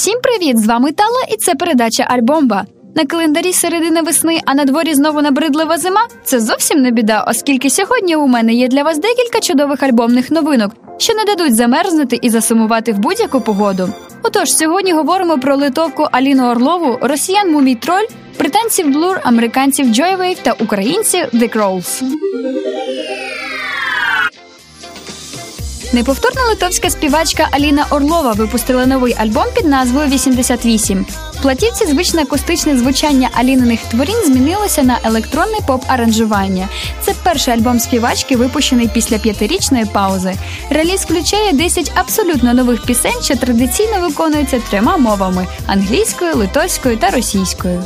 Всім привіт! З вами Тала, і це передача Альбомба. На календарі середина весни, а на дворі знову набридлива зима. Це зовсім не біда, оскільки сьогодні у мене є для вас декілька чудових альбомних новинок, що не дадуть замерзнути і засумувати в будь-яку погоду. Отож, сьогодні говоримо про литовку Аліну Орлову, росіян Мумій Троль, британців Blur, американців Joywave та українців The Crawls. Неповторна литовська співачка Аліна Орлова випустила новий альбом під назвою «88». В платівці звичне акустичне звучання Аліниних творінь змінилося на електронне поп-аранжування. Це перший альбом співачки, випущений після п'ятирічної паузи. Реліз включає 10 абсолютно нових пісень, що традиційно виконуються трьома мовами англійською, литовською та російською.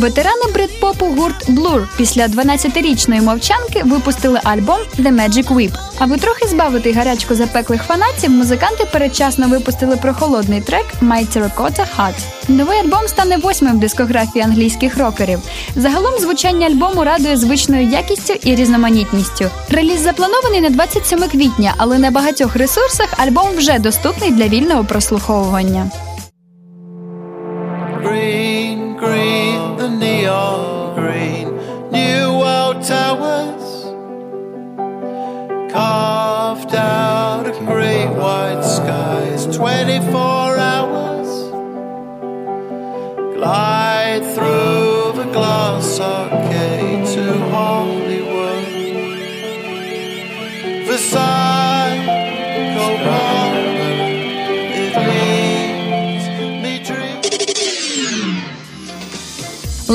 Ветерани брит-попу гурт Blur після 12-річної мовчанки випустили альбом The Magic Whip. Аби трохи збавити гарячку запеклих фанатів, музиканти передчасно випустили прохолодний трек My Terracotta Heart. Новий альбом стане восьмим в дискографії англійських рокерів. Загалом звучання альбому радує звичною якістю і різноманітністю. Реліз запланований на 27 квітня, але на багатьох ресурсах альбом вже доступний для вільного прослуховування. Carved out of great white skies 24 hours Glide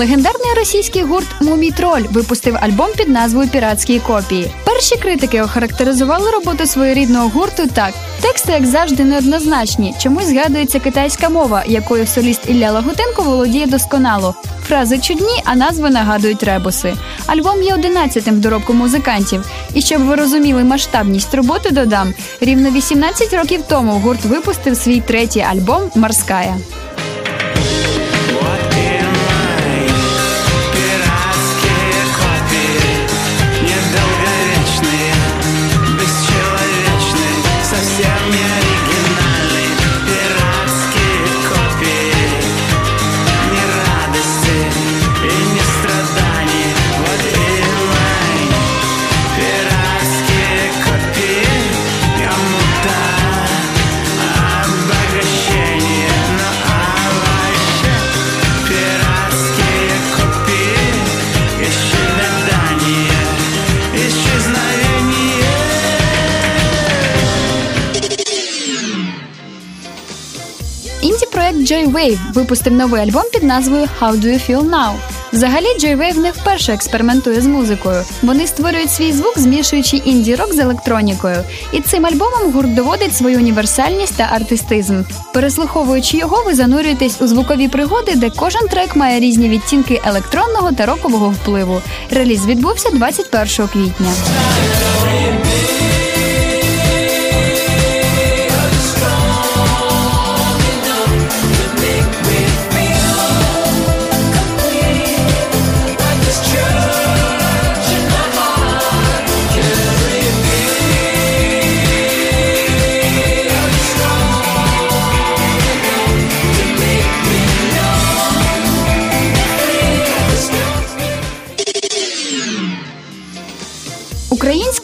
Легендарний російський гурт Мумій Троль випустив альбом під назвою Піратські копії. Перші критики охарактеризували роботу своєрідного гурту так: тексти, як завжди, неоднозначні. Чомусь згадується китайська мова, якою соліст Ілля Лагутенко володіє досконало. Фрази чудні, а назви нагадують ребуси. Альбом є одинадцятим в доробку музикантів. І щоб ви розуміли масштабність роботи, додам рівно 18 років тому гурт випустив свій третій альбом Морская. Joywave випустив новий альбом під назвою How Do You Feel Now. Взагалі, Joywave не вперше експериментує з музикою. Вони створюють свій звук, змішуючи інді-рок з електронікою. І цим альбомом гурт доводить свою універсальність та артистизм. Переслуховуючи його, ви занурюєтесь у звукові пригоди, де кожен трек має різні відтінки електронного та рокового впливу. Реліз відбувся 21 квітня.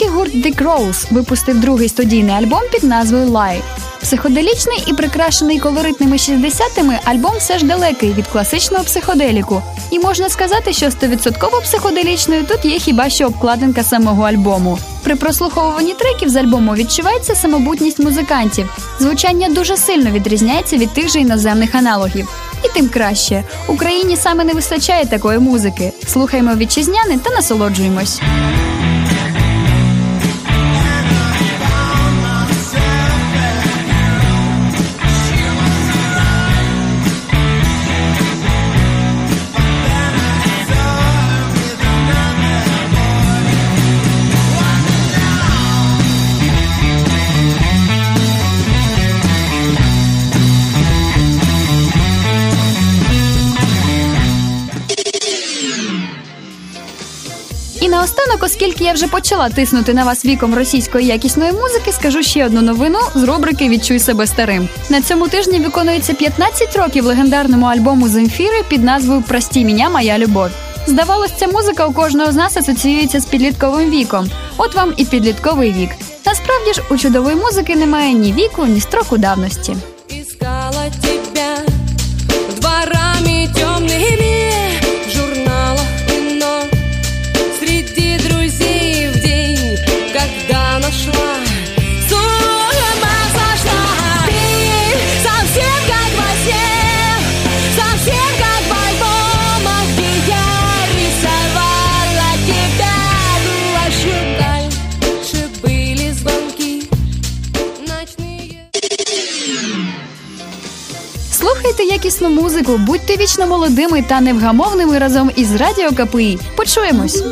Український гурт The Crows випустив другий студійний альбом під назвою Lie. Психоделічний і прикрашений колоритними 60-ми альбом все ж далекий від класичного психоделіку. І можна сказати, що стовідсотково психоделічною тут є хіба що обкладинка самого альбому. При прослуховуванні треків з альбому відчувається самобутність музикантів. Звучання дуже сильно відрізняється від тих же іноземних аналогів. І тим краще Україні саме не вистачає такої музики. Слухаймо вітчизняне та насолоджуємось. Наостанок, оскільки я вже почала тиснути на вас віком російської якісної музики, скажу ще одну новину з рубрики Відчуй себе старим. На цьому тижні виконується 15 років легендарному альбому Земфіри під назвою Прості мене, моя любов. Здавалось, ця музика у кожного з нас асоціюється з підлітковим віком. От вам і підлітковий вік. Насправді ж у чудової музики немає ні віку, ні строку давності. среди друзей в день, когда нашла. С ума сошла. Ты совсем как во сне, совсем как в альбомах, где я рисовала тебя. Ну, ошибка, были звонки ночные. Слухайте якісну музику, будьте вічно молодими та невгамовними разом із Радіо КПІ. Почуємось!